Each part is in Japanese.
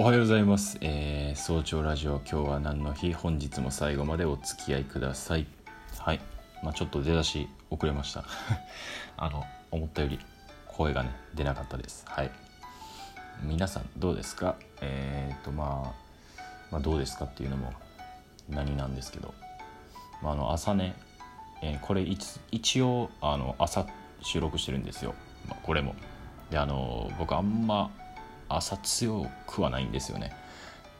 おはようございます、えー早朝ラジオ今日は何の日？本日も最後までお付き合いください。はい、まあ、ちょっと出だし遅れました。あの思ったより声がね出なかったです。はい。皆さんどうですか？えっ、とまあまあどうですかっていうのも何なんですけど、まあ、あの朝ね、えーこれ一一応あの朝収録してるんですよ、まあ、これも。であの僕あんま朝強くはないんですよね。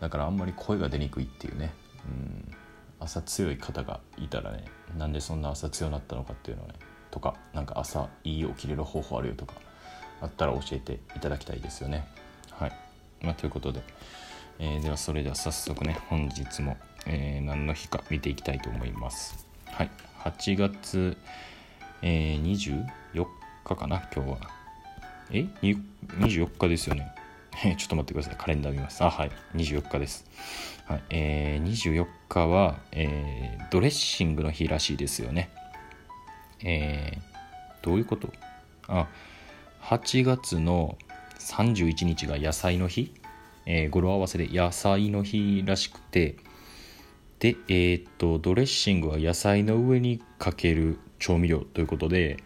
だからあんまり声が出にくいっていうね、うん、朝強い方がいたらねなんでそんな朝強なったのかっていうのをねとかなんか朝いい起きれる方法あるよとかあったら教えていただきたいですよね。はい、まあ、ということで、えーではそれでは早速ね本日も、えー何の日か見ていきたいと思います。はい。8月、えー24日かな今日は。え？24日ですよね。えちょっと待ってください。カレンダー見ます。あはい。24日です、はい。えー24日は、えードレッシングの日らしいですよね。えーどういうこと？あ8月の31日が野菜の日、えー語呂合わせで野菜の日らしくて。でえーっとドレッシングは野菜の上にかける調味料ということで、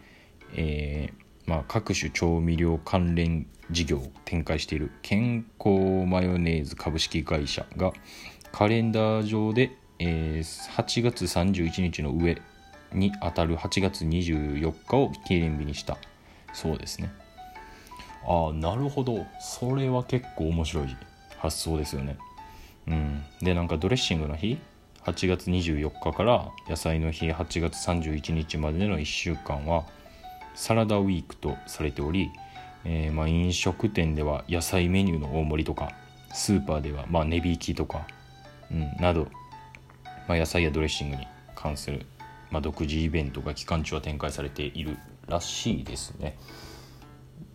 えーまあ、各種調味料関連事業を展開している健康マヨネーズ株式会社がカレンダー上で、えー8月31日の上にあたる8月24日を記念日にした。そうですね。ああなるほど。それは結構面白い発想ですよね。うん。でなんかドレッシングの日？8月24日から野菜の日8月31日までの1週間はサラダウィークとされており、えーまあ、飲食店では野菜メニューの大盛りとかスーパーではま値引きとか、うん、など、まあ、野菜やドレッシングに関する、まあ、独自イベントが期間中は展開されているらしいですね。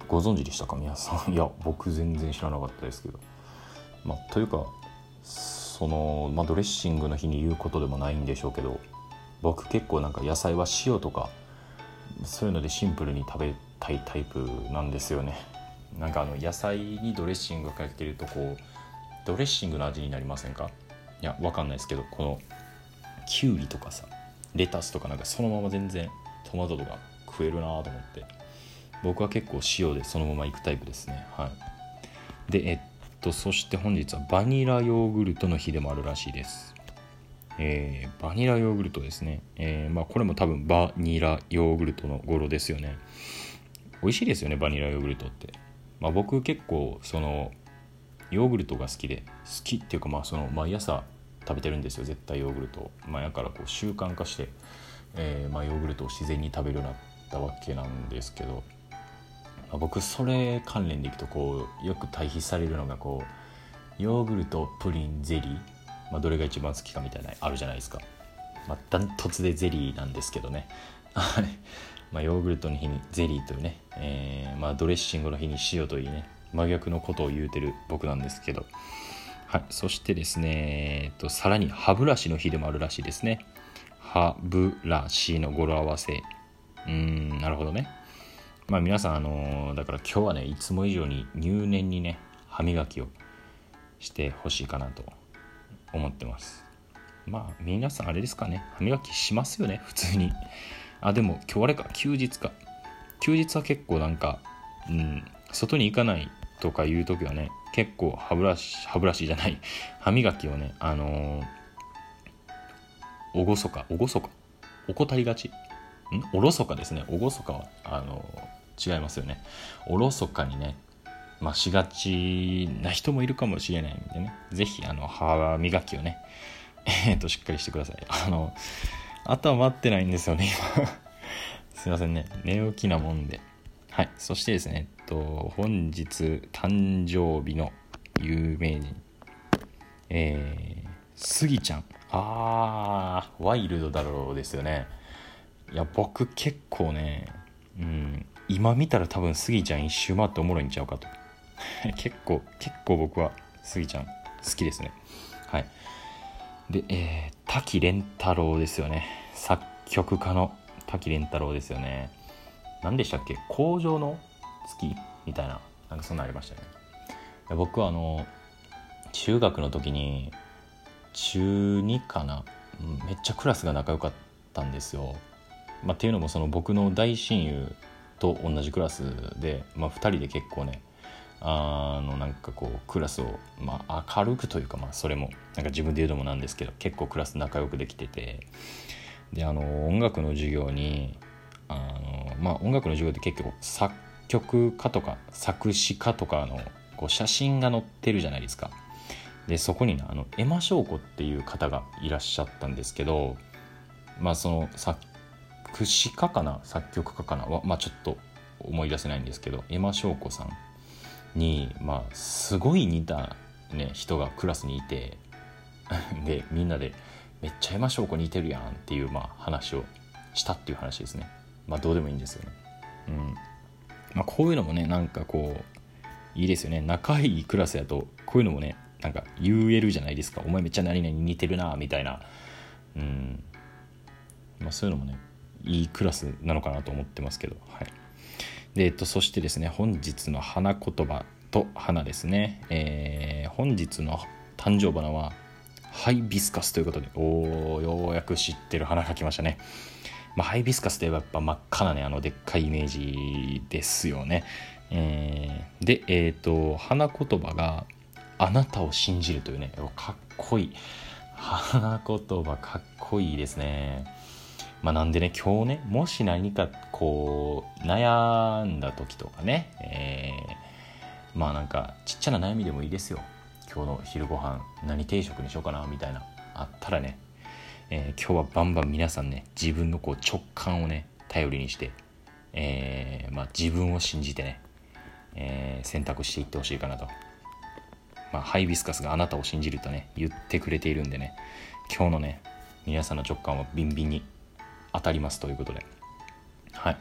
ご存知でしたか皆さん？いや僕全然知らなかったですけど。まあというかその、ま、ドレッシングの日に言うことでもないんでしょうけど僕結構なんか野菜は塩とかそういうのでシンプルに食べたいタイプなんですよね。なんかあの野菜にドレッシングかけるとこうドレッシングの味になりませんか？いやわかんないですけどこのきゅうりとかさレタスとかなんかそのまま全然トマトとか食えるなと思って。僕は結構塩でそのままいくタイプですね。はい。でえっとそして本日はバニラヨーグルトの日でもあるらしいです。えーバニラヨーグルトですね、えーまあ、これも多分バニラヨーグルトの語呂ですよね。美味しいですよねバニラヨーグルトって、まあ、僕結構そのヨーグルトが好きで好きっていうかまあその毎朝食べてるんですよ絶対ヨーグルト、まあ、やからこう習慣化して、えーまあ、ヨーグルトを自然に食べるようになったわけなんですけど、まあ、僕それ関連でいくとこうよく対比されるのがこうヨーグルトプリンゼリー、まあ、どれが一番好きかみたいなあるじゃないですか、まあ、ダントツでゼリーなんですけどね まあヨーグルトの日にゼリーというね、えーまあ、ドレッシングの日に塩というね真逆のことを言うてる僕なんですけどはい、そしてですね、えっと、さらに歯ブラシの日でもあるらしいですね。歯ブラシの語呂合わせ。うーん、なるほどね。まあ皆さん、あのーだから今日はね、いつも以上に入念にね、歯磨きをしてほしいかなと思ってます。まあ皆さんあれですかね、歯磨きしますよね、普通に。あ、でも今日あれか、休日か。休日は結構なんか、うん、外に行かないとかいう時はね結構歯ブラシ歯ブラシじゃない。歯磨きをねあのー、おごそか。おごそか。怠りがち。ん？おろそかですね。おごそかはあのー違いますよね。おろそかにねまあ、しがちな人もいるかもしれないんでね。是非あの歯磨きをね えっとしっかりしてください。あの頭待ってないんですよね今。すいませんね。寝起きなもんで。はい。そしてですねえっと本日誕生日の有名人。えー、スギちゃん。あーワイルドだろうですよね。いや僕結構ねうん今見たら多分スギちゃん一周回っておもろいんちゃうかと。結構結構僕はスギちゃん好きですね。はい。で、えー、滝蓮太郎ですよね。作曲家の滝蓮太郎ですよね。何でしたっけ？工場の月みたいななんかそんなありましたね。僕はあの中学の時に中2かな。めっちゃクラスが仲良かったんですよ。まあ、っていうのもその僕の大親友と同じクラスで、まあ、2人で結構ねあのなんかこうクラスを、まあ、明るくというか、まあ、それもなんか自分で言うのもなんですけど結構クラス仲良くできててであの音楽の授業にあの、まあ、音楽の授業って結構作曲家とか作詞家とかのこう写真が載ってるじゃないですか。でそこにねあのエマ・ショーコっていう方がいらっしゃったんですけどまあその作詞家かな作曲家かなまあちょっと思い出せないんですけどエマ・ショーコさんにまあすごい似た、ね、人がクラスにいて でみんなで「めっちゃエマ・ショーコ似てるやん」っていう、まあ、話をしたっていう話ですね。まあどうでもいいんですよね。うん。まあこういうのもねなんかこういいですよね。仲いいクラスやとこういうのもねなんか言えるじゃないですか。お前めっちゃ何々似てるなみたいな。うん。まあそういうのもねいいクラスなのかなと思ってますけど。はい。で、えっと、そしてですね本日の花言葉と花ですね、えー、本日の誕生花はハイビスカスということで。おおようやく知ってる花が来ましたね。まあ、ハイビスカスといえばやっぱ真っ赤なねあのでっかいイメージですよね、えー、でえっ、ー、と花言葉があなたを信じるというね。かっこいい。花言葉かっこいいですね。まあなんでね今日ねもし何かこう悩んだ時とかね、えー、まあなんかちっちゃな悩みでもいいですよ。今日の昼ご飯何定食にしようかなみたいなあったらね、えー、今日はバンバン皆さんね自分のこう直感をね頼りにして、えー、まあ、自分を信じてね、え選択していってほしいかなと。まあ、ハイビスカスがあなたを信じるとね言ってくれているんでね今日のね皆さんの直感はビンビンに当たりますということで。はい。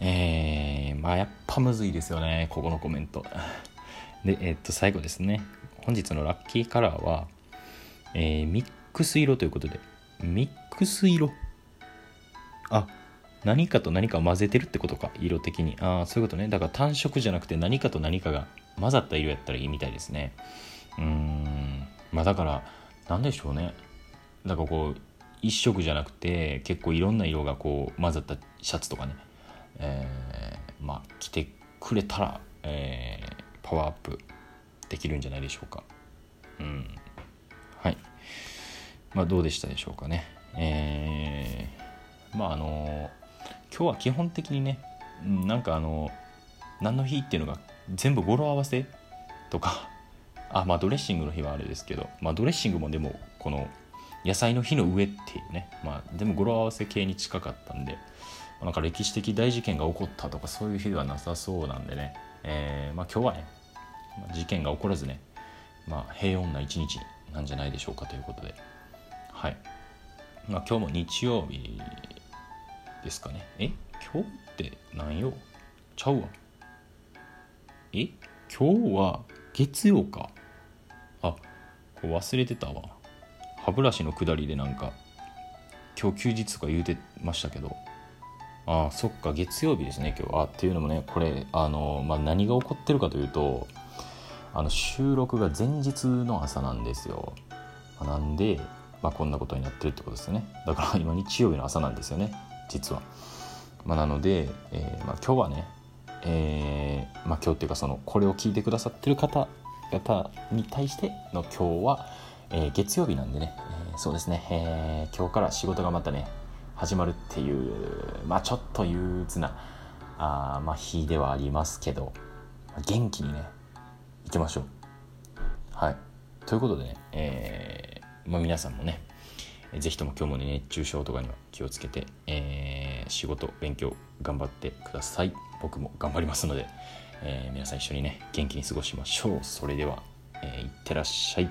えー、まあやっぱむずいですよねここのコメント。でえー、っと最後ですね。本日のラッキーカラーは、えー、ミックス色ということで。ミックス色。あ何かと何かを混ぜてるってことか色的に。ああそういうことね。だから単色じゃなくて何かと何かが混ざった色やったらいいみたいですね。うーん。まあだから何でしょうね。だかこう一色じゃなくて結構いろんな色がこう混ざったシャツとかね、えー、まあ着てくれたら、えー、パワーアップできるんじゃないでしょうか。うん。はい。まあどうでしたでしょうかね。えー、まああの今日は基本的にねなんかあの何の日っていうのが全部語呂合わせとか。あまあドレッシングの日はあれですけど、まあ、ドレッシングもでもこの野菜の日の上っていうね。まあでも語呂合わせ系に近かったんでなんか歴史的大事件が起こったとかそういう日ではなさそうなんでね、えー、まあ、今日はね、事件が起こらずね、まあ、平穏な一日なんじゃないでしょうかということで。はい、まあ、今日も日曜日ですかね。え？今日って何曜？ちゃうわ。え？今日は月曜か。あこれ忘れてたわ。歯ブラシの下りでなんか今日休日とか言うてましたけどああそっか月曜日ですね今日。あっていうのもねこれあの、まあ、何が起こってるかというとあの収録が前日の朝なんですよ。なんで、まあ、こんなことになってるってことですよね。だから 今日曜日の朝なんですよね実は、まあ、なので、えーまあ、今日はねえー、まあ、今日っていうかそのこれを聞いてくださってる方々に対しての今日は、えー、月曜日なんでね、えー、そうですね、え今日から仕事がまたね始まるっていうまあちょっと憂鬱なあまあ日ではありますけど元気にねいきましょう。はい。ということでね、えまあ、皆さんもねぜひとも今日もね熱中症とかには気をつけて、え仕事勉強頑張ってください。僕も頑張りますので、えー、皆さん一緒にね元気に過ごしましょう。それでは、えー、いってらっしゃい。